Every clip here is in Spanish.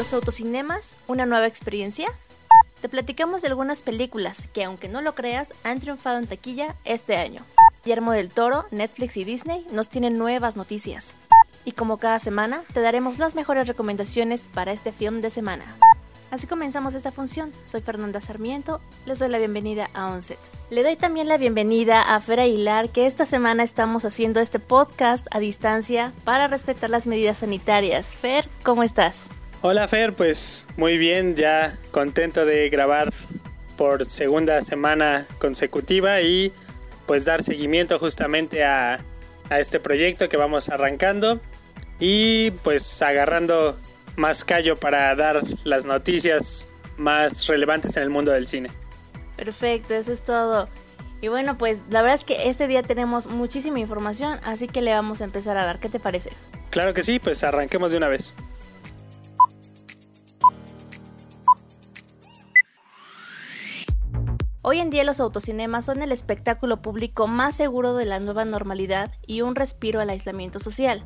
¿Los autocinemas? ¿Una nueva experiencia? Te platicamos de algunas películas que, aunque no lo creas, han triunfado en taquilla este año. Guillermo del Toro, Netflix y Disney nos tienen nuevas noticias. Y como cada semana, te daremos las mejores recomendaciones para este film de semana. Así comenzamos esta función. Soy Fernanda Sarmiento, les doy la bienvenida a Onset. Le doy también la bienvenida a Fer Aguilar, que esta semana estamos haciendo este podcast a distancia para respetar las medidas sanitarias. Fer, ¿cómo estás? Hola Fer, pues muy bien, ya contento de grabar por segunda semana consecutiva y pues dar seguimiento justamente a, a este proyecto que vamos arrancando y pues agarrando más callo para dar las noticias más relevantes en el mundo del cine. Perfecto, eso es todo. Y bueno, pues la verdad es que este día tenemos muchísima información, así que le vamos a empezar a dar. ¿Qué te parece? Claro que sí, pues arranquemos de una vez. Hoy en día los autocinemas son el espectáculo público más seguro de la nueva normalidad y un respiro al aislamiento social.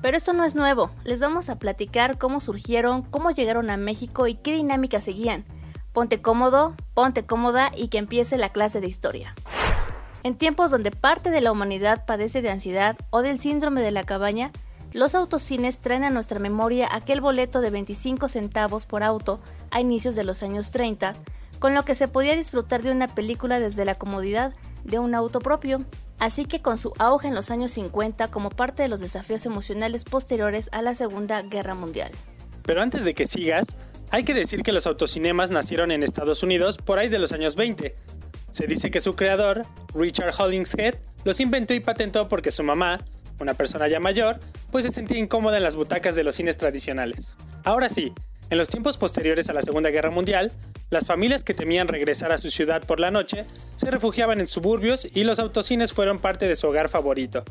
Pero esto no es nuevo, les vamos a platicar cómo surgieron, cómo llegaron a México y qué dinámica seguían. Ponte cómodo, ponte cómoda y que empiece la clase de historia. En tiempos donde parte de la humanidad padece de ansiedad o del síndrome de la cabaña, los autocines traen a nuestra memoria aquel boleto de 25 centavos por auto a inicios de los años 30 con lo que se podía disfrutar de una película desde la comodidad de un auto propio, así que con su auge en los años 50 como parte de los desafíos emocionales posteriores a la Segunda Guerra Mundial. Pero antes de que sigas, hay que decir que los autocinemas nacieron en Estados Unidos por ahí de los años 20. Se dice que su creador, Richard Hollingshead, los inventó y patentó porque su mamá, una persona ya mayor, pues se sentía incómoda en las butacas de los cines tradicionales. Ahora sí, en los tiempos posteriores a la Segunda Guerra Mundial, las familias que temían regresar a su ciudad por la noche se refugiaban en suburbios y los autocines fueron parte de su hogar favorito.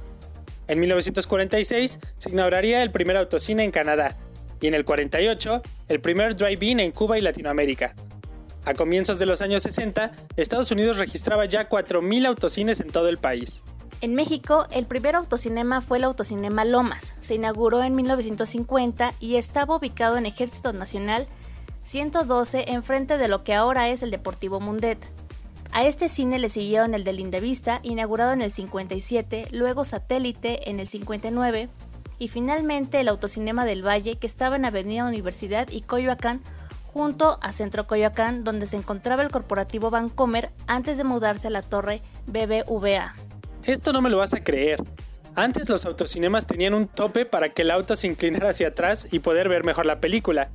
En 1946 se inauguraría el primer autocine en Canadá y en el 48 el primer drive-in en Cuba y Latinoamérica. A comienzos de los años 60, Estados Unidos registraba ya 4.000 autocines en todo el país. En México, el primer autocinema fue el Autocinema Lomas. Se inauguró en 1950 y estaba ubicado en Ejército Nacional 112 enfrente de lo que ahora es el Deportivo Mundet. A este cine le siguieron el de Lindavista, inaugurado en el 57, luego Satélite en el 59 y finalmente el Autocinema del Valle que estaba en Avenida Universidad y Coyoacán junto a Centro Coyoacán donde se encontraba el corporativo Vancomer antes de mudarse a la torre BBVA. Esto no me lo vas a creer. Antes los autocinemas tenían un tope para que el auto se inclinara hacia atrás y poder ver mejor la película.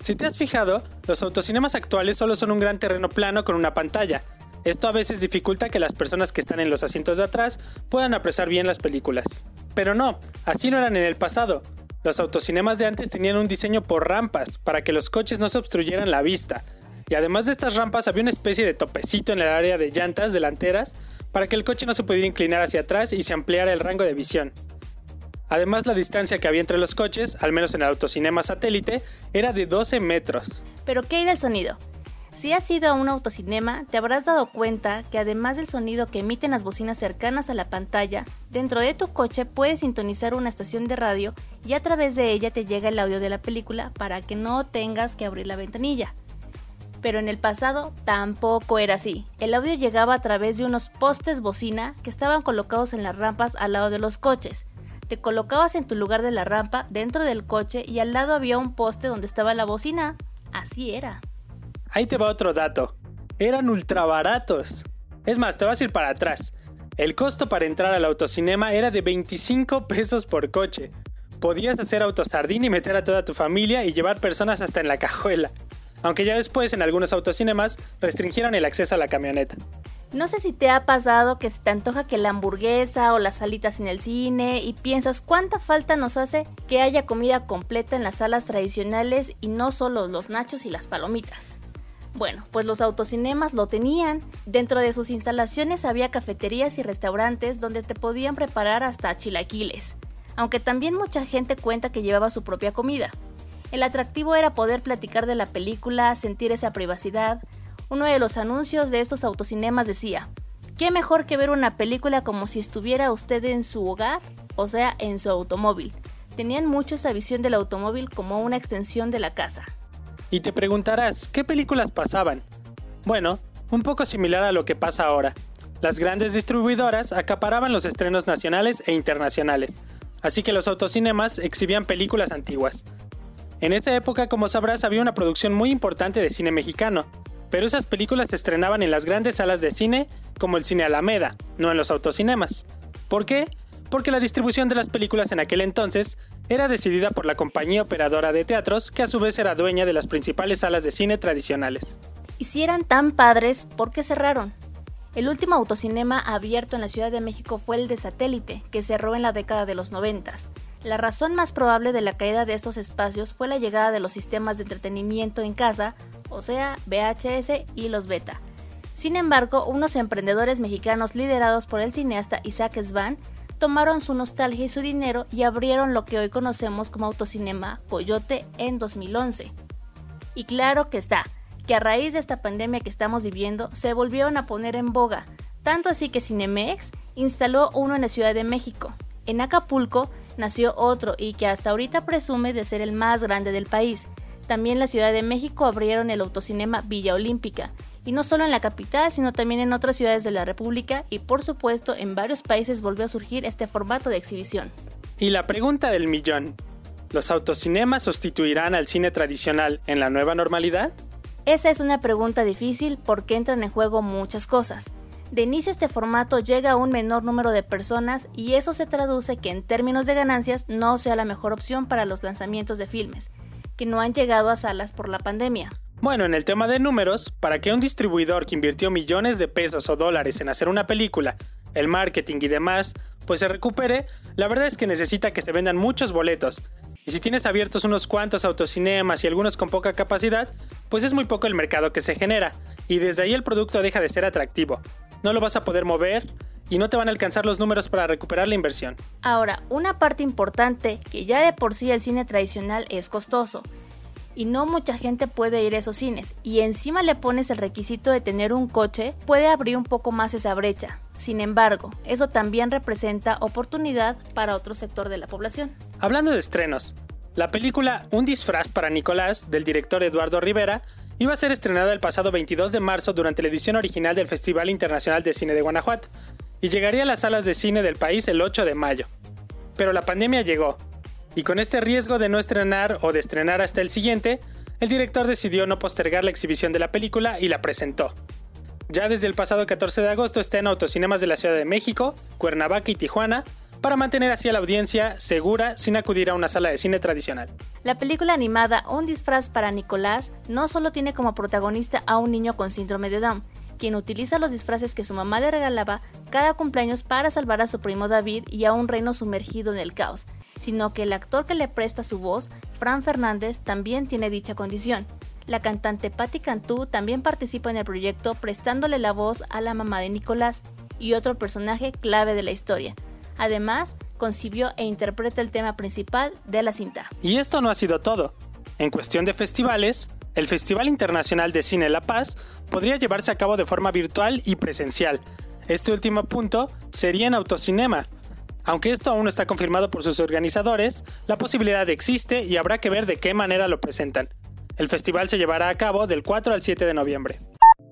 Si te has fijado, los autocinemas actuales solo son un gran terreno plano con una pantalla. Esto a veces dificulta que las personas que están en los asientos de atrás puedan apreciar bien las películas. Pero no, así no eran en el pasado. Los autocinemas de antes tenían un diseño por rampas para que los coches no se obstruyeran la vista. Y además de estas rampas había una especie de topecito en el área de llantas delanteras para que el coche no se pudiera inclinar hacia atrás y se ampliara el rango de visión. Además, la distancia que había entre los coches, al menos en el autocinema satélite, era de 12 metros. Pero ¿qué hay del sonido? Si has ido a un autocinema, te habrás dado cuenta que además del sonido que emiten las bocinas cercanas a la pantalla, dentro de tu coche puedes sintonizar una estación de radio y a través de ella te llega el audio de la película para que no tengas que abrir la ventanilla. Pero en el pasado tampoco era así. El audio llegaba a través de unos postes bocina que estaban colocados en las rampas al lado de los coches te colocabas en tu lugar de la rampa dentro del coche y al lado había un poste donde estaba la bocina. Así era. Ahí te va otro dato. Eran ultra baratos. Es más, te vas a ir para atrás. El costo para entrar al autocinema era de 25 pesos por coche. Podías hacer autosardín y meter a toda tu familia y llevar personas hasta en la cajuela. Aunque ya después en algunos autocinemas restringieron el acceso a la camioneta. No sé si te ha pasado que se te antoja que la hamburguesa o las salitas en el cine y piensas cuánta falta nos hace que haya comida completa en las salas tradicionales y no solo los nachos y las palomitas. Bueno, pues los autocinemas lo tenían. Dentro de sus instalaciones había cafeterías y restaurantes donde te podían preparar hasta chilaquiles, aunque también mucha gente cuenta que llevaba su propia comida. El atractivo era poder platicar de la película, sentir esa privacidad, uno de los anuncios de estos autocinemas decía, ¿qué mejor que ver una película como si estuviera usted en su hogar, o sea, en su automóvil? Tenían mucho esa visión del automóvil como una extensión de la casa. Y te preguntarás, ¿qué películas pasaban? Bueno, un poco similar a lo que pasa ahora. Las grandes distribuidoras acaparaban los estrenos nacionales e internacionales, así que los autocinemas exhibían películas antiguas. En esa época, como sabrás, había una producción muy importante de cine mexicano, pero esas películas se estrenaban en las grandes salas de cine como el Cine Alameda, no en los autocinemas. ¿Por qué? Porque la distribución de las películas en aquel entonces era decidida por la compañía operadora de teatros, que a su vez era dueña de las principales salas de cine tradicionales. Y si eran tan padres, ¿por qué cerraron? El último autocinema abierto en la Ciudad de México fue el de Satélite, que cerró en la década de los 90. La razón más probable de la caída de estos espacios fue la llegada de los sistemas de entretenimiento en casa, o sea, VHS y los beta. Sin embargo, unos emprendedores mexicanos liderados por el cineasta Isaac Svan tomaron su nostalgia y su dinero y abrieron lo que hoy conocemos como Autocinema Coyote en 2011. Y claro que está, que a raíz de esta pandemia que estamos viviendo se volvieron a poner en boga, tanto así que Cinemex instaló uno en la Ciudad de México. En Acapulco nació otro y que hasta ahorita presume de ser el más grande del país. También en la Ciudad de México abrieron el autocinema Villa Olímpica, y no solo en la capital, sino también en otras ciudades de la República y por supuesto en varios países volvió a surgir este formato de exhibición. Y la pregunta del millón, ¿los autocinemas sustituirán al cine tradicional en la nueva normalidad? Esa es una pregunta difícil porque entran en juego muchas cosas. De inicio este formato llega a un menor número de personas y eso se traduce que en términos de ganancias no sea la mejor opción para los lanzamientos de filmes, que no han llegado a salas por la pandemia. Bueno, en el tema de números, para que un distribuidor que invirtió millones de pesos o dólares en hacer una película, el marketing y demás, pues se recupere, la verdad es que necesita que se vendan muchos boletos, y si tienes abiertos unos cuantos autocinemas y algunos con poca capacidad, pues es muy poco el mercado que se genera, y desde ahí el producto deja de ser atractivo. No lo vas a poder mover y no te van a alcanzar los números para recuperar la inversión. Ahora, una parte importante, que ya de por sí el cine tradicional es costoso, y no mucha gente puede ir a esos cines, y encima le pones el requisito de tener un coche, puede abrir un poco más esa brecha. Sin embargo, eso también representa oportunidad para otro sector de la población. Hablando de estrenos, la película Un disfraz para Nicolás, del director Eduardo Rivera, iba a ser estrenada el pasado 22 de marzo durante la edición original del Festival Internacional de Cine de Guanajuato, y llegaría a las salas de cine del país el 8 de mayo. Pero la pandemia llegó, y con este riesgo de no estrenar o de estrenar hasta el siguiente, el director decidió no postergar la exhibición de la película y la presentó. Ya desde el pasado 14 de agosto está en autocinemas de la Ciudad de México, Cuernavaca y Tijuana, para mantener así a la audiencia segura sin acudir a una sala de cine tradicional. La película animada Un disfraz para Nicolás no solo tiene como protagonista a un niño con síndrome de Down, quien utiliza los disfraces que su mamá le regalaba cada cumpleaños para salvar a su primo David y a un reino sumergido en el caos, sino que el actor que le presta su voz, Fran Fernández, también tiene dicha condición. La cantante Patti Cantú también participa en el proyecto prestándole la voz a la mamá de Nicolás y otro personaje clave de la historia. Además, concibió e interpreta el tema principal de la cinta. Y esto no ha sido todo. En cuestión de festivales, el Festival Internacional de Cine La Paz podría llevarse a cabo de forma virtual y presencial. Este último punto sería en autocinema, aunque esto aún no está confirmado por sus organizadores, la posibilidad existe y habrá que ver de qué manera lo presentan. El festival se llevará a cabo del 4 al 7 de noviembre.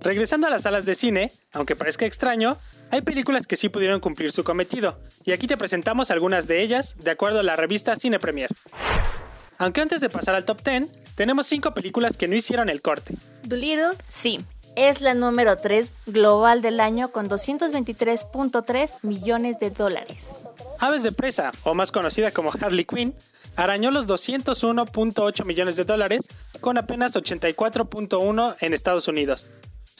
Regresando a las salas de cine, aunque parezca extraño, hay películas que sí pudieron cumplir su cometido, y aquí te presentamos algunas de ellas de acuerdo a la revista Cine Premier. Aunque antes de pasar al top 10, tenemos 5 películas que no hicieron el corte. Doolittle, sí, es la número 3 global del año con 223.3 millones de dólares. Aves de presa, o más conocida como Harley Quinn, arañó los 201.8 millones de dólares con apenas 84.1 en Estados Unidos.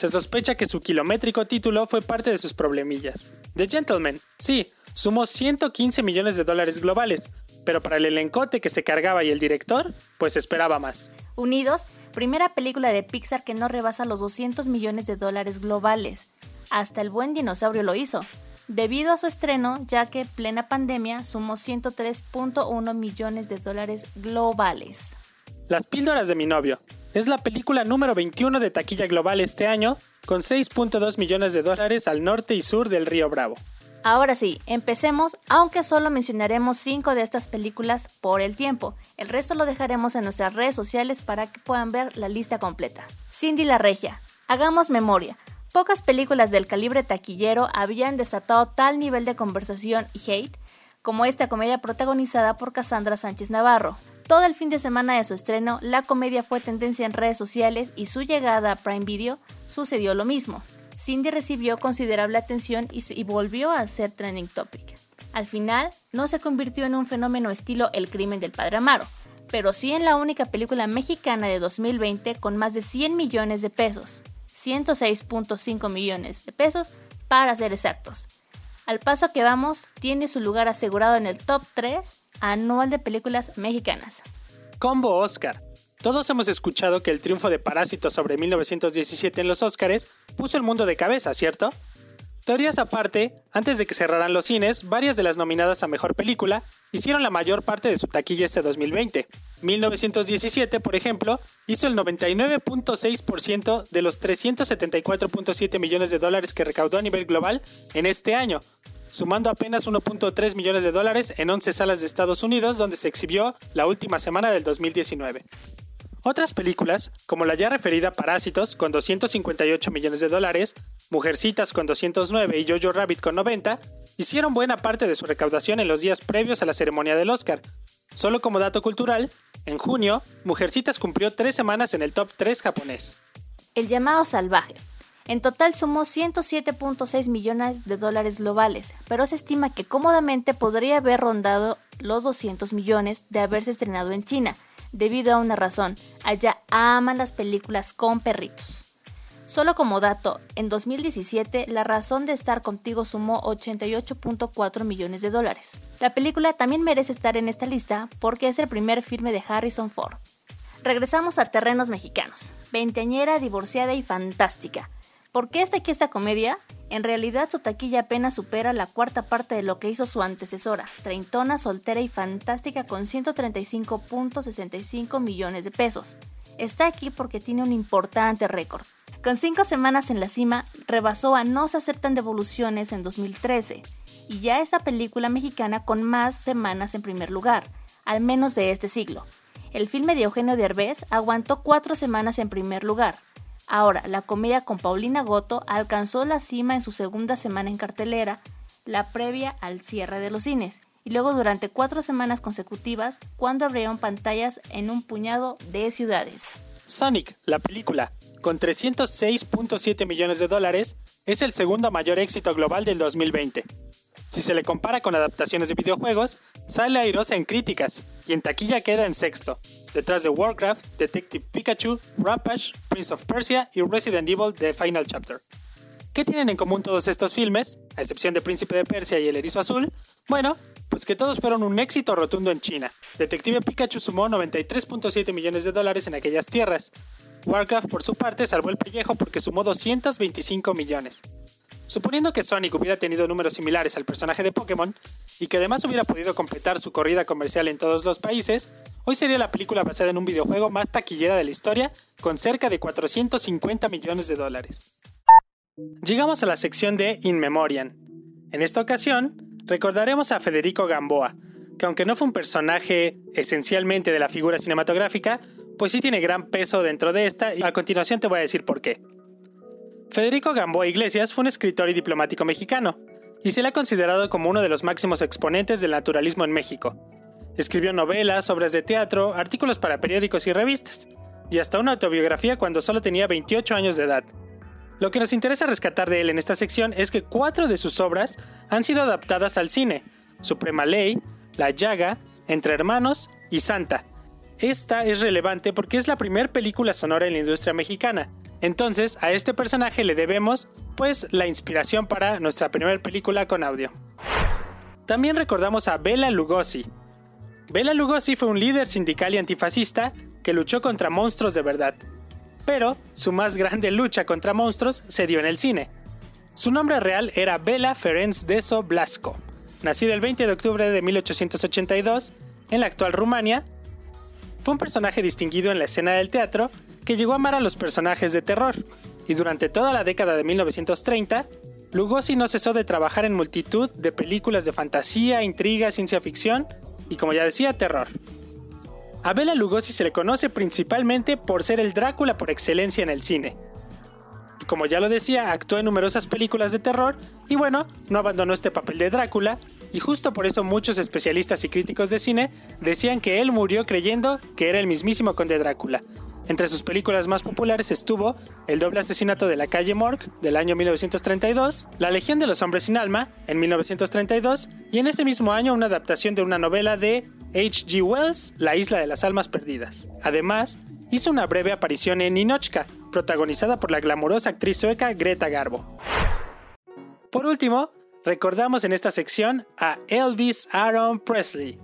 Se sospecha que su kilométrico título fue parte de sus problemillas. The Gentleman, sí, sumó 115 millones de dólares globales, pero para el elencote que se cargaba y el director, pues esperaba más. Unidos, primera película de Pixar que no rebasa los 200 millones de dólares globales. Hasta el buen dinosaurio lo hizo, debido a su estreno, ya que plena pandemia sumó 103.1 millones de dólares globales. Las píldoras de mi novio. Es la película número 21 de taquilla global este año, con 6.2 millones de dólares al norte y sur del río Bravo. Ahora sí, empecemos, aunque solo mencionaremos 5 de estas películas por el tiempo. El resto lo dejaremos en nuestras redes sociales para que puedan ver la lista completa. Cindy la Regia. Hagamos memoria. Pocas películas del calibre taquillero habían desatado tal nivel de conversación y hate como esta comedia protagonizada por Cassandra Sánchez Navarro. Todo el fin de semana de su estreno, la comedia fue tendencia en redes sociales y su llegada a Prime Video sucedió lo mismo. Cindy recibió considerable atención y, volvió a ser trending topic. Al final, no se convirtió en un fenómeno estilo El crimen del padre Amaro, pero sí en la única película mexicana de 2020 con más de 100 millones de pesos, 106.5 millones de pesos para ser exactos. Al paso que vamos, tiene su lugar asegurado en el top 3 anual de películas mexicanas. Combo Oscar. Todos hemos escuchado que el triunfo de Parásitos sobre 1917 en los Oscars puso el mundo de cabeza, ¿cierto? Teorías aparte, antes de que cerraran los cines, varias de las nominadas a Mejor Película hicieron la mayor parte de su taquilla este 2020. 1917, por ejemplo, hizo el 99.6% de los 374.7 millones de dólares que recaudó a nivel global en este año, sumando apenas 1.3 millones de dólares en 11 salas de Estados Unidos donde se exhibió la última semana del 2019. Otras películas, como la ya referida Parásitos con 258 millones de dólares, Mujercitas con 209 y Jojo Rabbit con 90, hicieron buena parte de su recaudación en los días previos a la ceremonia del Oscar. Solo como dato cultural, en junio, Mujercitas cumplió tres semanas en el top 3 japonés. El llamado salvaje. En total sumó 107.6 millones de dólares globales, pero se estima que cómodamente podría haber rondado los 200 millones de haberse estrenado en China, debido a una razón, allá aman las películas con perritos. Solo como dato, en 2017 La razón de estar contigo sumó 88.4 millones de dólares. La película también merece estar en esta lista porque es el primer filme de Harrison Ford. Regresamos a terrenos mexicanos. Veinteañera, divorciada y fantástica. ¿Por qué está aquí esta comedia? En realidad su taquilla apenas supera la cuarta parte de lo que hizo su antecesora, treintona, soltera y fantástica con 135.65 millones de pesos. Está aquí porque tiene un importante récord. Con cinco semanas en la cima, rebasó a No se aceptan devoluciones en 2013, y ya es la película mexicana con más semanas en primer lugar, al menos de este siglo. El filme de Eugenio Derbez aguantó cuatro semanas en primer lugar, Ahora, la comedia con Paulina Goto alcanzó la cima en su segunda semana en cartelera, la previa al cierre de los cines, y luego durante cuatro semanas consecutivas cuando abrieron pantallas en un puñado de ciudades. Sonic, la película, con 306.7 millones de dólares, es el segundo mayor éxito global del 2020. Si se le compara con adaptaciones de videojuegos, sale airosa en críticas y en taquilla queda en sexto, detrás de Warcraft, Detective Pikachu, Rampage, Prince of Persia y Resident Evil The Final Chapter. ¿Qué tienen en común todos estos filmes, a excepción de Príncipe de Persia y El Erizo Azul? Bueno, pues que todos fueron un éxito rotundo en China. Detective Pikachu sumó 93.7 millones de dólares en aquellas tierras. Warcraft, por su parte, salvó el pellejo porque sumó 225 millones. Suponiendo que Sonic hubiera tenido números similares al personaje de Pokémon, y que además hubiera podido completar su corrida comercial en todos los países, hoy sería la película basada en un videojuego más taquillera de la historia, con cerca de 450 millones de dólares. Llegamos a la sección de In Memoriam. En esta ocasión, recordaremos a Federico Gamboa, que aunque no fue un personaje esencialmente de la figura cinematográfica, pues sí tiene gran peso dentro de esta y a continuación te voy a decir por qué. Federico Gamboa Iglesias fue un escritor y diplomático mexicano, y se le ha considerado como uno de los máximos exponentes del naturalismo en México. Escribió novelas, obras de teatro, artículos para periódicos y revistas, y hasta una autobiografía cuando solo tenía 28 años de edad. Lo que nos interesa rescatar de él en esta sección es que cuatro de sus obras han sido adaptadas al cine, Suprema Ley, La Llaga, Entre Hermanos y Santa. Esta es relevante porque es la primera película sonora en la industria mexicana, entonces, a este personaje le debemos, pues, la inspiración para nuestra primera película con audio. También recordamos a Bela Lugosi. Bela Lugosi fue un líder sindical y antifascista que luchó contra monstruos de verdad. Pero su más grande lucha contra monstruos se dio en el cine. Su nombre real era Bela Ferenc Deso Blasco. Nacido el 20 de octubre de 1882 en la actual Rumania, fue un personaje distinguido en la escena del teatro que llegó a amar a los personajes de terror, y durante toda la década de 1930 Lugosi no cesó de trabajar en multitud de películas de fantasía, intriga, ciencia ficción y, como ya decía, terror. A Bela Lugosi se le conoce principalmente por ser el Drácula por excelencia en el cine. Como ya lo decía, actuó en numerosas películas de terror y bueno, no abandonó este papel de Drácula y justo por eso muchos especialistas y críticos de cine decían que él murió creyendo que era el mismísimo conde Drácula, entre sus películas más populares estuvo El doble asesinato de la calle Morgue del año 1932, La Legión de los Hombres sin Alma en 1932 y en ese mismo año una adaptación de una novela de H.G. Wells, La Isla de las Almas Perdidas. Además, hizo una breve aparición en Ninochka, protagonizada por la glamurosa actriz sueca Greta Garbo. Por último, recordamos en esta sección a Elvis Aaron Presley,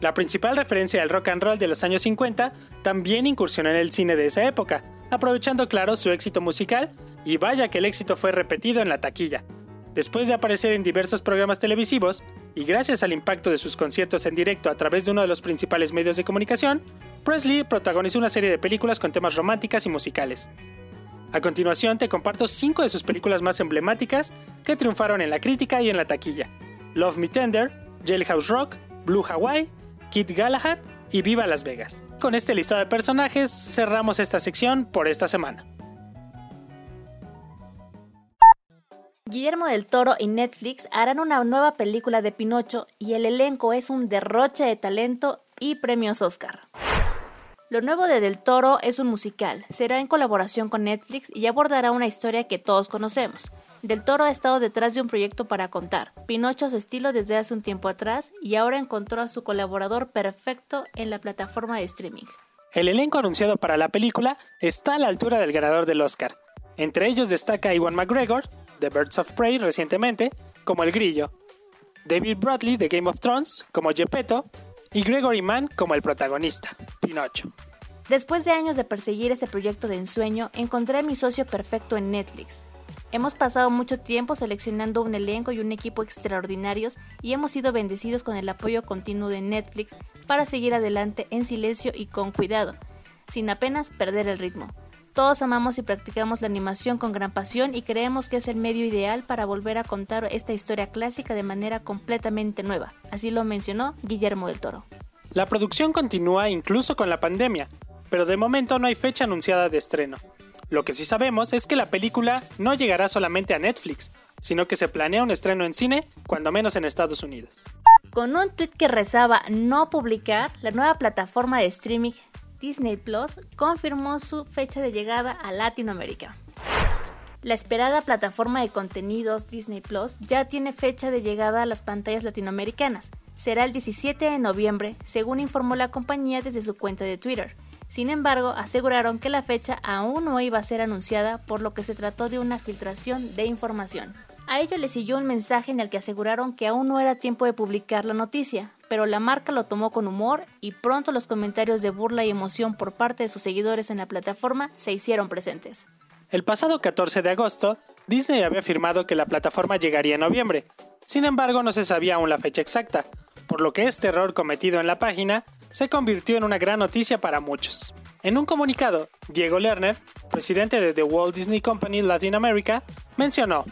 la principal referencia del rock and roll de los años 50 también incursionó en el cine de esa época, aprovechando claro su éxito musical, y vaya que el éxito fue repetido en la taquilla. Después de aparecer en diversos programas televisivos, y gracias al impacto de sus conciertos en directo a través de uno de los principales medios de comunicación, Presley protagonizó una serie de películas con temas románticas y musicales. A continuación te comparto cinco de sus películas más emblemáticas que triunfaron en la crítica y en la taquilla. Love Me Tender, Jailhouse Rock, Blue Hawaii, Kit Galahad y Viva Las Vegas. Con este listado de personajes cerramos esta sección por esta semana. Guillermo del Toro y Netflix harán una nueva película de Pinocho y el elenco es un derroche de talento y premios Oscar. Lo nuevo de Del Toro es un musical, será en colaboración con Netflix y abordará una historia que todos conocemos, del Toro ha estado detrás de un proyecto para contar, Pinocho su estilo desde hace un tiempo atrás y ahora encontró a su colaborador perfecto en la plataforma de streaming. El elenco anunciado para la película está a la altura del ganador del Oscar. Entre ellos destaca Iwan McGregor, de Birds of Prey recientemente, como el grillo, David Bradley de Game of Thrones como Gepetto y Gregory Mann como el protagonista, Pinocho. Después de años de perseguir ese proyecto de ensueño, encontré a mi socio perfecto en Netflix. Hemos pasado mucho tiempo seleccionando un elenco y un equipo extraordinarios y hemos sido bendecidos con el apoyo continuo de Netflix para seguir adelante en silencio y con cuidado, sin apenas perder el ritmo. Todos amamos y practicamos la animación con gran pasión y creemos que es el medio ideal para volver a contar esta historia clásica de manera completamente nueva, así lo mencionó Guillermo del Toro. La producción continúa incluso con la pandemia, pero de momento no hay fecha anunciada de estreno. Lo que sí sabemos es que la película no llegará solamente a Netflix, sino que se planea un estreno en cine, cuando menos en Estados Unidos. Con un tweet que rezaba no publicar, la nueva plataforma de streaming Disney Plus confirmó su fecha de llegada a Latinoamérica. La esperada plataforma de contenidos Disney Plus ya tiene fecha de llegada a las pantallas latinoamericanas. Será el 17 de noviembre, según informó la compañía desde su cuenta de Twitter. Sin embargo, aseguraron que la fecha aún no iba a ser anunciada, por lo que se trató de una filtración de información. A ello le siguió un mensaje en el que aseguraron que aún no era tiempo de publicar la noticia, pero la marca lo tomó con humor y pronto los comentarios de burla y emoción por parte de sus seguidores en la plataforma se hicieron presentes. El pasado 14 de agosto, Disney había afirmado que la plataforma llegaría en noviembre. Sin embargo, no se sabía aún la fecha exacta, por lo que este error cometido en la página se convirtió en una gran noticia para muchos. En un comunicado, Diego Lerner, presidente de The Walt Disney Company Latin America, mencionó,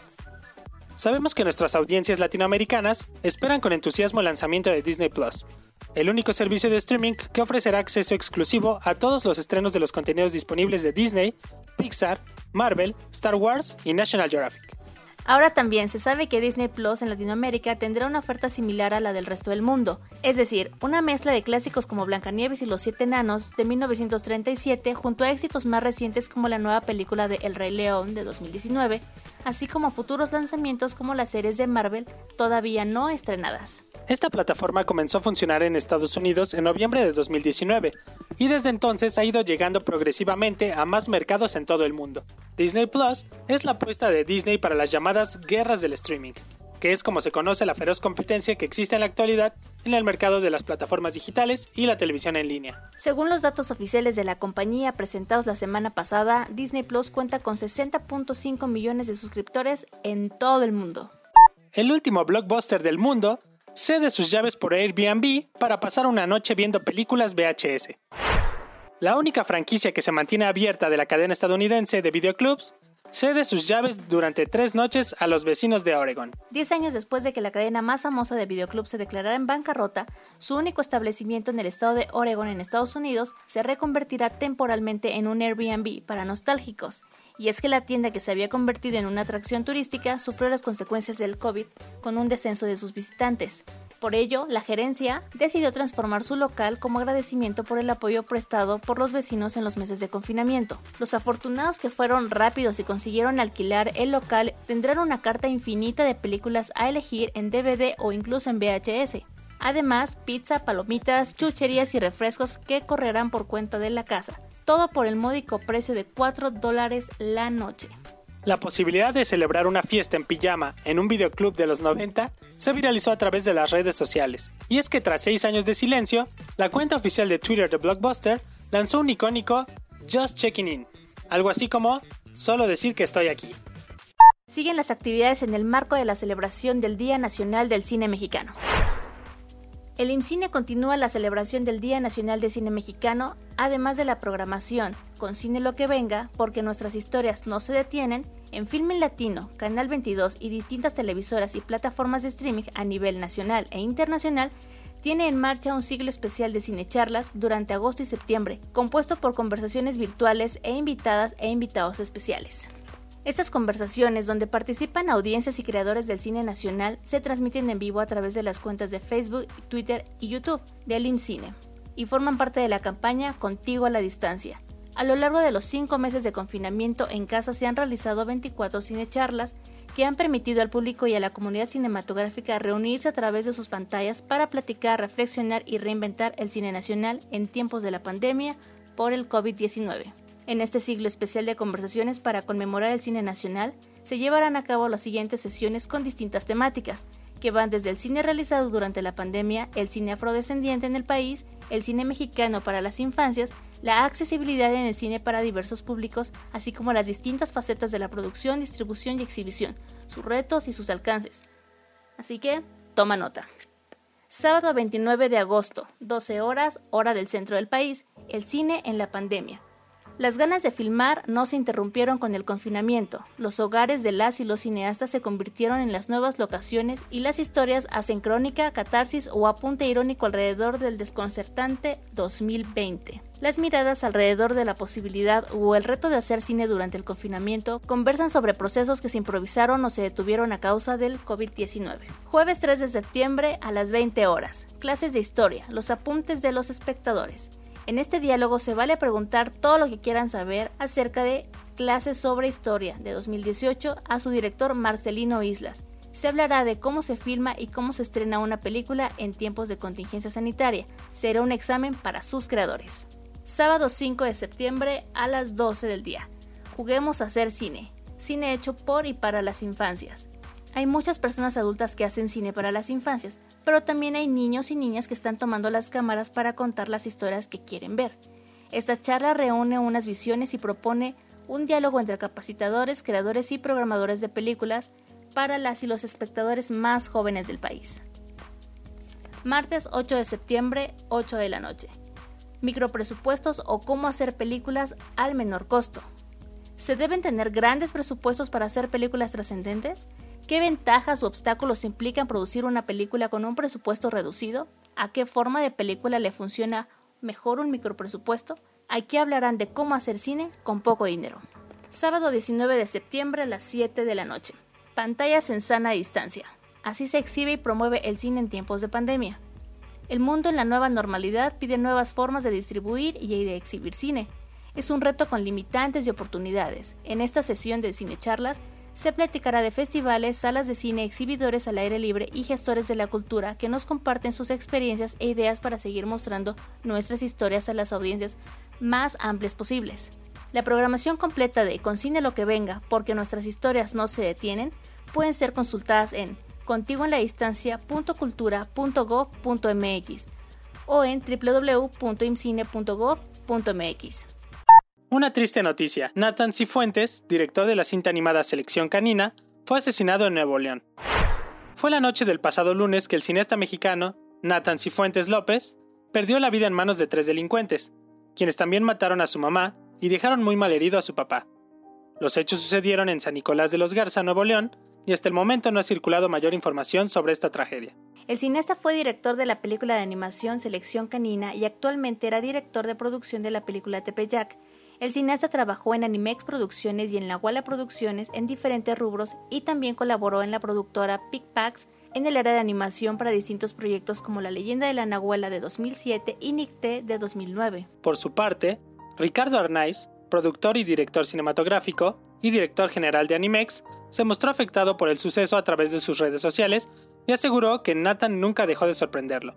Sabemos que nuestras audiencias latinoamericanas esperan con entusiasmo el lanzamiento de Disney Plus, el único servicio de streaming que ofrecerá acceso exclusivo a todos los estrenos de los contenidos disponibles de Disney, Pixar, Marvel, Star Wars y National Geographic. Ahora también se sabe que Disney Plus en Latinoamérica tendrá una oferta similar a la del resto del mundo, es decir, una mezcla de clásicos como Blancanieves y los Siete Enanos de 1937 junto a éxitos más recientes como la nueva película de El Rey León de 2019, así como futuros lanzamientos como las series de Marvel todavía no estrenadas. Esta plataforma comenzó a funcionar en Estados Unidos en noviembre de 2019 y desde entonces ha ido llegando progresivamente a más mercados en todo el mundo. Disney Plus es la apuesta de Disney para las llamadas guerras del streaming, que es como se conoce la feroz competencia que existe en la actualidad en el mercado de las plataformas digitales y la televisión en línea. Según los datos oficiales de la compañía presentados la semana pasada, Disney Plus cuenta con 60.5 millones de suscriptores en todo el mundo. El último blockbuster del mundo cede sus llaves por Airbnb para pasar una noche viendo películas VHS. La única franquicia que se mantiene abierta de la cadena estadounidense de videoclubs cede sus llaves durante tres noches a los vecinos de Oregon. Diez años después de que la cadena más famosa de videoclub se declarara en bancarrota, su único establecimiento en el estado de Oregon en Estados Unidos se reconvertirá temporalmente en un Airbnb para nostálgicos. Y es que la tienda que se había convertido en una atracción turística sufrió las consecuencias del COVID con un descenso de sus visitantes. Por ello, la gerencia decidió transformar su local como agradecimiento por el apoyo prestado por los vecinos en los meses de confinamiento. Los afortunados que fueron rápidos y consiguieron alquilar el local tendrán una carta infinita de películas a elegir en DVD o incluso en VHS. Además, pizza, palomitas, chucherías y refrescos que correrán por cuenta de la casa. Todo por el módico precio de 4 dólares la noche. La posibilidad de celebrar una fiesta en pijama en un videoclub de los 90 se viralizó a través de las redes sociales. Y es que tras seis años de silencio, la cuenta oficial de Twitter de Blockbuster lanzó un icónico Just Checking In, algo así como solo decir que estoy aquí. Siguen las actividades en el marco de la celebración del Día Nacional del Cine Mexicano. El IMCINE continúa la celebración del Día Nacional de Cine Mexicano, además de la programación con Cine Lo que Venga, porque nuestras historias no se detienen, en Filme Latino, Canal 22 y distintas televisoras y plataformas de streaming a nivel nacional e internacional, tiene en marcha un ciclo especial de cinecharlas durante agosto y septiembre, compuesto por conversaciones virtuales e invitadas e invitados especiales. Estas conversaciones, donde participan audiencias y creadores del cine nacional, se transmiten en vivo a través de las cuentas de Facebook, Twitter y YouTube de IMCINE y forman parte de la campaña Contigo a la Distancia. A lo largo de los cinco meses de confinamiento en casa se han realizado 24 cinecharlas que han permitido al público y a la comunidad cinematográfica reunirse a través de sus pantallas para platicar, reflexionar y reinventar el cine nacional en tiempos de la pandemia por el COVID-19. En este siglo especial de conversaciones para conmemorar el cine nacional, se llevarán a cabo las siguientes sesiones con distintas temáticas, que van desde el cine realizado durante la pandemia, el cine afrodescendiente en el país, el cine mexicano para las infancias, la accesibilidad en el cine para diversos públicos, así como las distintas facetas de la producción, distribución y exhibición, sus retos y sus alcances. Así que, toma nota. Sábado 29 de agosto, 12 horas, hora del centro del país, el cine en la pandemia. Las ganas de filmar no se interrumpieron con el confinamiento. Los hogares de las y los cineastas se convirtieron en las nuevas locaciones y las historias hacen crónica, catarsis o apunte irónico alrededor del desconcertante 2020. Las miradas alrededor de la posibilidad o el reto de hacer cine durante el confinamiento conversan sobre procesos que se improvisaron o se detuvieron a causa del COVID-19. Jueves 3 de septiembre a las 20 horas. Clases de historia, los apuntes de los espectadores. En este diálogo se vale preguntar todo lo que quieran saber acerca de Clases sobre Historia de 2018 a su director Marcelino Islas. Se hablará de cómo se filma y cómo se estrena una película en tiempos de contingencia sanitaria. Será un examen para sus creadores. Sábado 5 de septiembre a las 12 del día. Juguemos a hacer cine. Cine hecho por y para las infancias. Hay muchas personas adultas que hacen cine para las infancias, pero también hay niños y niñas que están tomando las cámaras para contar las historias que quieren ver. Esta charla reúne unas visiones y propone un diálogo entre capacitadores, creadores y programadores de películas para las y los espectadores más jóvenes del país. Martes 8 de septiembre, 8 de la noche. Micropresupuestos o cómo hacer películas al menor costo. ¿Se deben tener grandes presupuestos para hacer películas trascendentes? ¿Qué ventajas o obstáculos implican producir una película con un presupuesto reducido? ¿A qué forma de película le funciona mejor un micropresupuesto? Aquí hablarán de cómo hacer cine con poco dinero. Sábado 19 de septiembre a las 7 de la noche. Pantallas en sana distancia. Así se exhibe y promueve el cine en tiempos de pandemia. El mundo en la nueva normalidad pide nuevas formas de distribuir y de exhibir cine. Es un reto con limitantes y oportunidades. En esta sesión de cine charlas se platicará de festivales, salas de cine, exhibidores al aire libre y gestores de la cultura que nos comparten sus experiencias e ideas para seguir mostrando nuestras historias a las audiencias más amplias posibles. La programación completa de Con Cine lo que venga, porque nuestras historias no se detienen, pueden ser consultadas en contiguoenladistancia.cultura.gov.mx o en www.imcine.gov.mx. Una triste noticia. Nathan Cifuentes, director de la cinta animada Selección Canina, fue asesinado en Nuevo León. Fue la noche del pasado lunes que el cineasta mexicano, Nathan Cifuentes López, perdió la vida en manos de tres delincuentes, quienes también mataron a su mamá y dejaron muy mal herido a su papá. Los hechos sucedieron en San Nicolás de los Garza, Nuevo León, y hasta el momento no ha circulado mayor información sobre esta tragedia. El cineasta fue director de la película de animación Selección Canina y actualmente era director de producción de la película Tepeyac. El cineasta trabajó en Animex Producciones y en La Walla Producciones en diferentes rubros y también colaboró en la productora Picpax en el área de animación para distintos proyectos como La leyenda de la Nahuela de 2007 y Nicté de 2009. Por su parte, Ricardo Arnaiz, productor y director cinematográfico y director general de Animex, se mostró afectado por el suceso a través de sus redes sociales y aseguró que Nathan nunca dejó de sorprenderlo.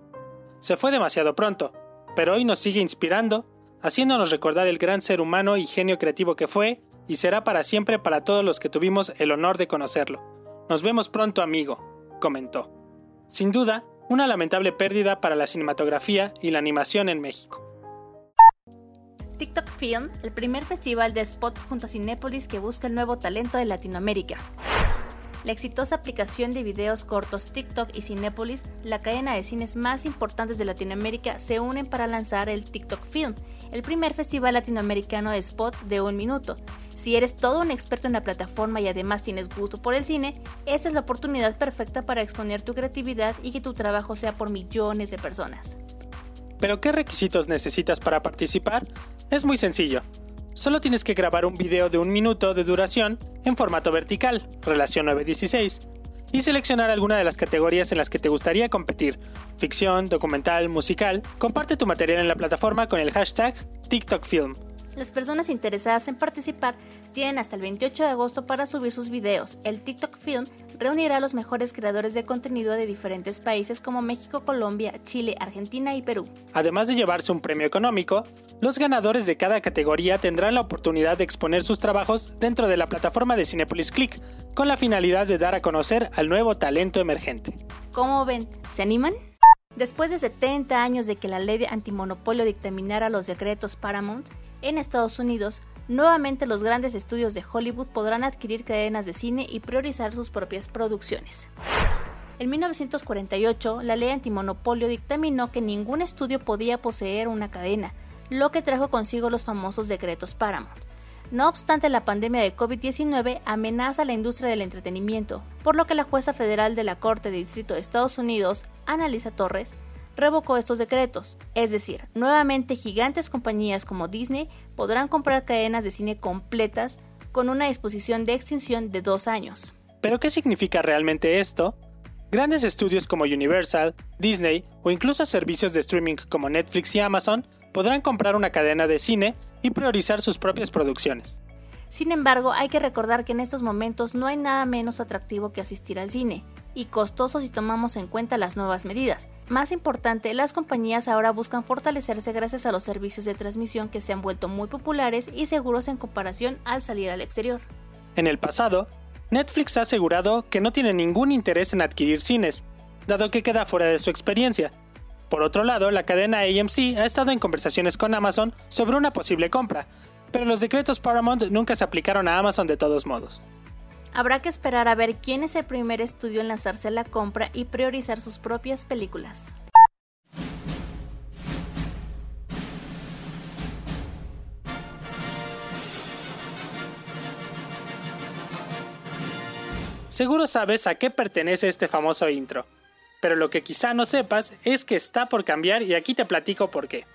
Se fue demasiado pronto, pero hoy nos sigue inspirando, haciéndonos recordar el gran ser humano y genio creativo que fue y será para siempre para todos los que tuvimos el honor de conocerlo. Nos vemos pronto, amigo, comentó. Sin duda, una lamentable pérdida para la cinematografía y la animación en México. TikTok Film, el primer festival de spots junto a Cinépolis que busca el nuevo talento de Latinoamérica. La exitosa aplicación de videos cortos TikTok y Cinepolis, la cadena de cines más importantes de Latinoamérica, se unen para lanzar el TikTok Film, el primer festival latinoamericano de spots de un minuto. Si eres todo un experto en la plataforma y además tienes gusto por el cine, esta es la oportunidad perfecta para exponer tu creatividad y que tu trabajo sea por millones de personas. ¿Pero qué requisitos necesitas para participar? Es muy sencillo. Solo tienes que grabar un video de un minuto de duración en formato vertical, relación 916, y seleccionar alguna de las categorías en las que te gustaría competir, ficción, documental, musical. Comparte tu material en la plataforma con el hashtag TikTokFilm. Las personas interesadas en participar tienen hasta el 28 de agosto para subir sus videos. El TikTok Film reunirá a los mejores creadores de contenido de diferentes países como México, Colombia, Chile, Argentina y Perú. Además de llevarse un premio económico, los ganadores de cada categoría tendrán la oportunidad de exponer sus trabajos dentro de la plataforma de Cinepolis Click, con la finalidad de dar a conocer al nuevo talento emergente. ¿Cómo ven? ¿Se animan? Después de 70 años de que la ley de antimonopolio dictaminara los decretos Paramount, en Estados Unidos, nuevamente los grandes estudios de Hollywood podrán adquirir cadenas de cine y priorizar sus propias producciones. En 1948, la ley antimonopolio dictaminó que ningún estudio podía poseer una cadena, lo que trajo consigo los famosos decretos Paramount. No obstante, la pandemia de COVID-19 amenaza la industria del entretenimiento, por lo que la jueza federal de la Corte de Distrito de Estados Unidos, Annalisa Torres, revocó estos decretos, es decir, nuevamente gigantes compañías como Disney podrán comprar cadenas de cine completas con una disposición de extinción de dos años. ¿Pero qué significa realmente esto? Grandes estudios como Universal, Disney o incluso servicios de streaming como Netflix y Amazon podrán comprar una cadena de cine y priorizar sus propias producciones. Sin embargo, hay que recordar que en estos momentos no hay nada menos atractivo que asistir al cine, y costoso si tomamos en cuenta las nuevas medidas. Más importante, las compañías ahora buscan fortalecerse gracias a los servicios de transmisión que se han vuelto muy populares y seguros en comparación al salir al exterior. En el pasado, Netflix ha asegurado que no tiene ningún interés en adquirir cines, dado que queda fuera de su experiencia. Por otro lado, la cadena AMC ha estado en conversaciones con Amazon sobre una posible compra, pero los decretos Paramount nunca se aplicaron a Amazon de todos modos. Habrá que esperar a ver quién es el primer estudio en lanzarse a la compra y priorizar sus propias películas. Seguro sabes a qué pertenece este famoso intro, pero lo que quizá no sepas es que está por cambiar y aquí te platico por qué.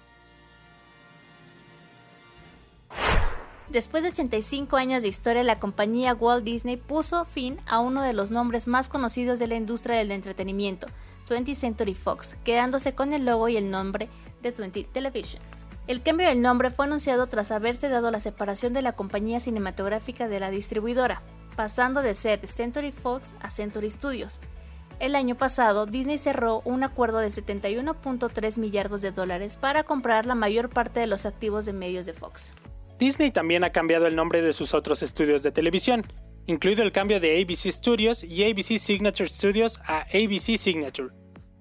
Después de 85 años de historia, la compañía Walt Disney puso fin a uno de los nombres más conocidos de la industria del entretenimiento, 20th Century Fox, quedándose con el logo y el nombre de 20 Television. El cambio del nombre fue anunciado tras haberse dado la separación de la compañía cinematográfica de la distribuidora, pasando de ser Century Fox a Century Studios. El año pasado, Disney cerró un acuerdo de 71.3 millardos de dólares para comprar la mayor parte de los activos de medios de Fox. Disney también ha cambiado el nombre de sus otros estudios de televisión, incluido el cambio de ABC Studios y ABC Signature Studios a ABC Signature,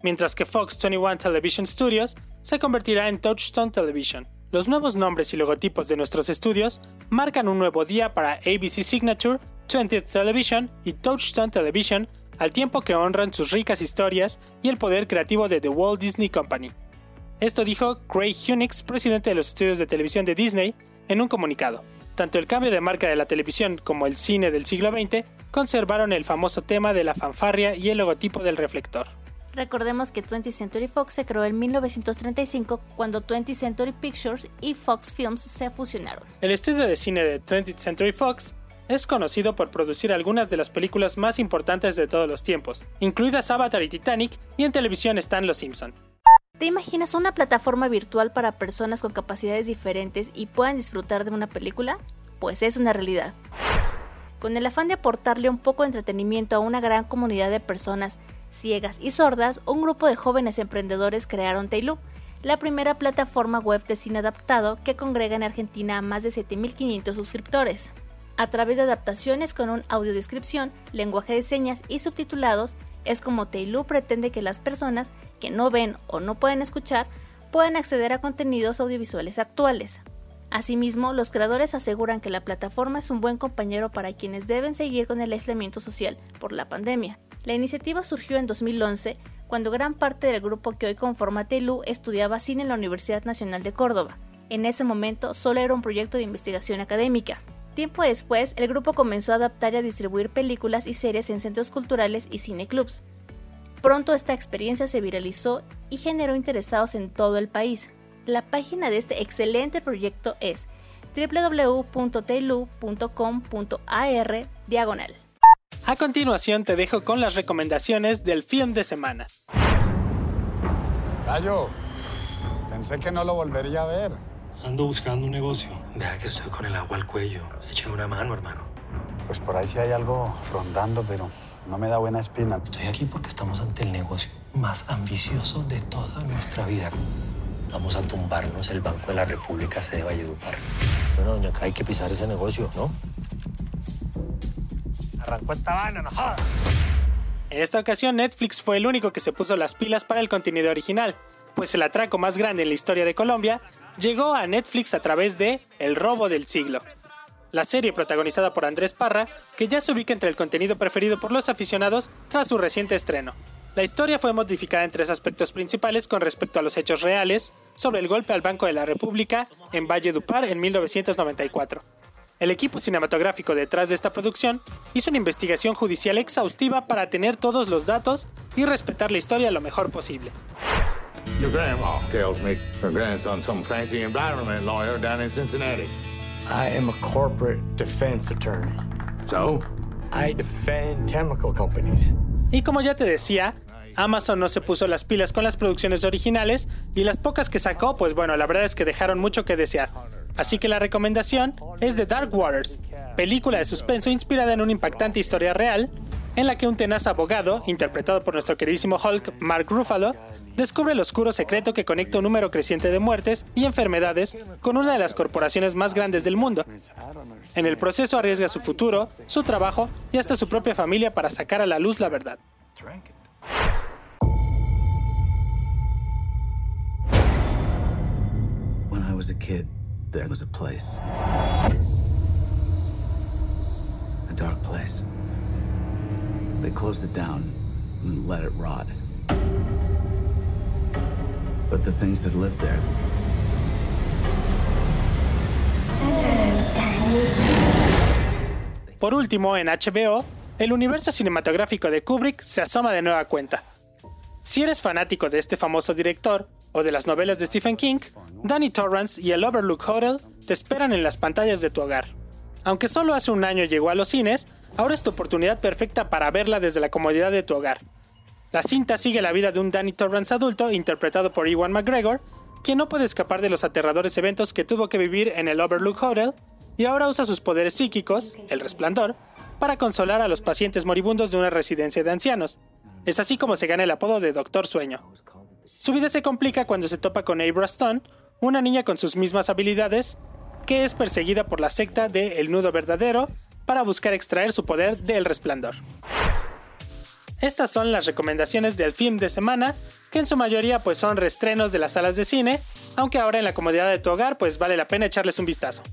mientras que Fox 21 Television Studios se convertirá en Touchstone Television. Los nuevos nombres y logotipos de nuestros estudios marcan un nuevo día para ABC Signature, 20th Television y Touchstone Television, al tiempo que honran sus ricas historias y el poder creativo de The Walt Disney Company. Esto dijo Craig Hunix, presidente de los estudios de televisión de Disney, en un comunicado. Tanto el cambio de marca de la televisión como el cine del siglo XX conservaron el famoso tema de la fanfarria y el logotipo del reflector. Recordemos que 20th Century Fox se creó en 1935 cuando 20th Century Pictures y Fox Films se fusionaron. El estudio de cine de 20th Century Fox es conocido por producir algunas de las películas más importantes de todos los tiempos, incluidas Avatar y Titanic, y en televisión están Los Simpson. ¿Te imaginas una plataforma virtual para personas con capacidades diferentes y puedan disfrutar de una película? Pues es una realidad. Con el afán de aportarle un poco de entretenimiento a una gran comunidad de personas ciegas y sordas, un grupo de jóvenes emprendedores crearon Tailu, la primera plataforma web de cine adaptado que congrega en Argentina a más de 7.500 suscriptores. A través de adaptaciones con un audiodescripción, lenguaje de señas y subtitulados, es como Tailu pretende que las personas que no ven o no pueden escuchar puedan acceder a contenidos audiovisuales actuales. Asimismo, los creadores aseguran que la plataforma es un buen compañero para quienes deben seguir con el aislamiento social por la pandemia. La iniciativa surgió en 2011 cuando gran parte del grupo que hoy conforma Telu estudiaba cine en la Universidad Nacional de Córdoba. En ese momento solo era un proyecto de investigación académica. Tiempo después, el grupo comenzó a adaptar y a distribuir películas y series en centros culturales y cineclubs. Pronto esta experiencia se viralizó y generó interesados en todo el país. La página de este excelente proyecto es www.telu.com.ar diagonal. A continuación te dejo con las recomendaciones del film de semana. Gallo, pensé que no lo volvería a ver. Ando buscando un negocio. Deja que estoy con el agua al cuello. Échame una mano, hermano. Pues por ahí sí hay algo rondando, pero no me da buena espina. Estoy aquí porque estamos ante el negocio más ambicioso de toda nuestra vida. Vamos a tumbarnos el Banco de la República C de Valledupar. Bueno, doña, acá hay que pisar ese negocio, ¿no? Arrancó esta vaina, no jodas. En esta ocasión Netflix fue el único que se puso las pilas para el contenido original, pues el atraco más grande en la historia de Colombia llegó a Netflix a través de El robo del siglo. La serie protagonizada por Andrés Parra, que ya se ubica entre el contenido preferido por los aficionados tras su reciente estreno. La historia fue modificada en tres aspectos principales con respecto a los hechos reales sobre el golpe al Banco de la República en Valledupar en 1994. El equipo cinematográfico detrás de esta producción hizo una investigación judicial exhaustiva para tener todos los datos y respetar la historia lo mejor posible. Your grandma tells me her grandson's some fancy environment lawyer down in Cincinnati. I am a corporate defense attorney. So? I defend chemical companies. Y como ya te decía, Amazon no se puso las pilas con las producciones originales y las pocas que sacó, pues bueno, la verdad es que dejaron mucho que desear. Así que la recomendación es The Dark Waters, película de suspenso inspirada en una impactante historia real, en la que un tenaz abogado, interpretado por nuestro queridísimo Hulk, Mark Ruffalo, descubre el oscuro secreto que conecta un número creciente de muertes y enfermedades con una de las corporaciones más grandes del mundo. En el proceso arriesga su futuro, su trabajo y hasta su propia familia para sacar a la luz la verdad. But the things that lived there. Por último, en HBO, el universo cinematográfico de Kubrick se asoma de nueva cuenta. Si eres fanático de este famoso director o de las novelas de Stephen King, Danny Torrance y el Overlook Hotel te esperan en las pantallas de tu hogar. Aunque solo hace un año llegó a los cines, ahora es tu oportunidad perfecta para verla desde la comodidad de tu hogar. La cinta sigue la vida de un Danny Torrance adulto interpretado por Ewan McGregor, quien no puede escapar de los aterradores eventos que tuvo que vivir en el Overlook Hotel y ahora usa sus poderes psíquicos, el resplandor, para consolar a los pacientes moribundos de una residencia de ancianos. Es así como se gana el apodo de Doctor Sueño. Su vida se complica cuando se topa con Abra Stone, una niña con sus mismas habilidades, que es perseguida por la secta de El Nudo Verdadero para buscar extraer su poder del resplandor. Estas son las recomendaciones del film de semana, que en su mayoría pues son restrenos de las salas de cine, aunque ahora en la comodidad de tu hogar pues vale la pena echarles un vistazo.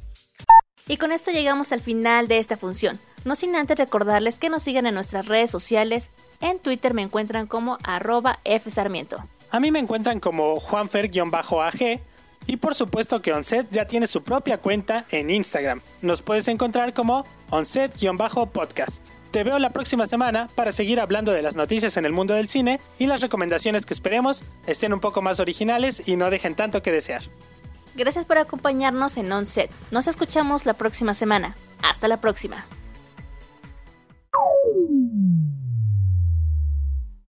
Y con esto llegamos al final de esta función. No sin antes recordarles que nos sigan en nuestras redes sociales. En Twitter me encuentran como arroba fsarmiento. A mí me encuentran como juanfer-ag Y por supuesto que Onset ya tiene su propia cuenta en Instagram. Nos puedes encontrar como onset-podcast. Te veo la próxima semana para seguir hablando de las noticias en el mundo del cine y las recomendaciones que esperemos estén un poco más originales y no dejen tanto que desear. Gracias por acompañarnos en OnSet. Nos escuchamos la próxima semana. Hasta la próxima.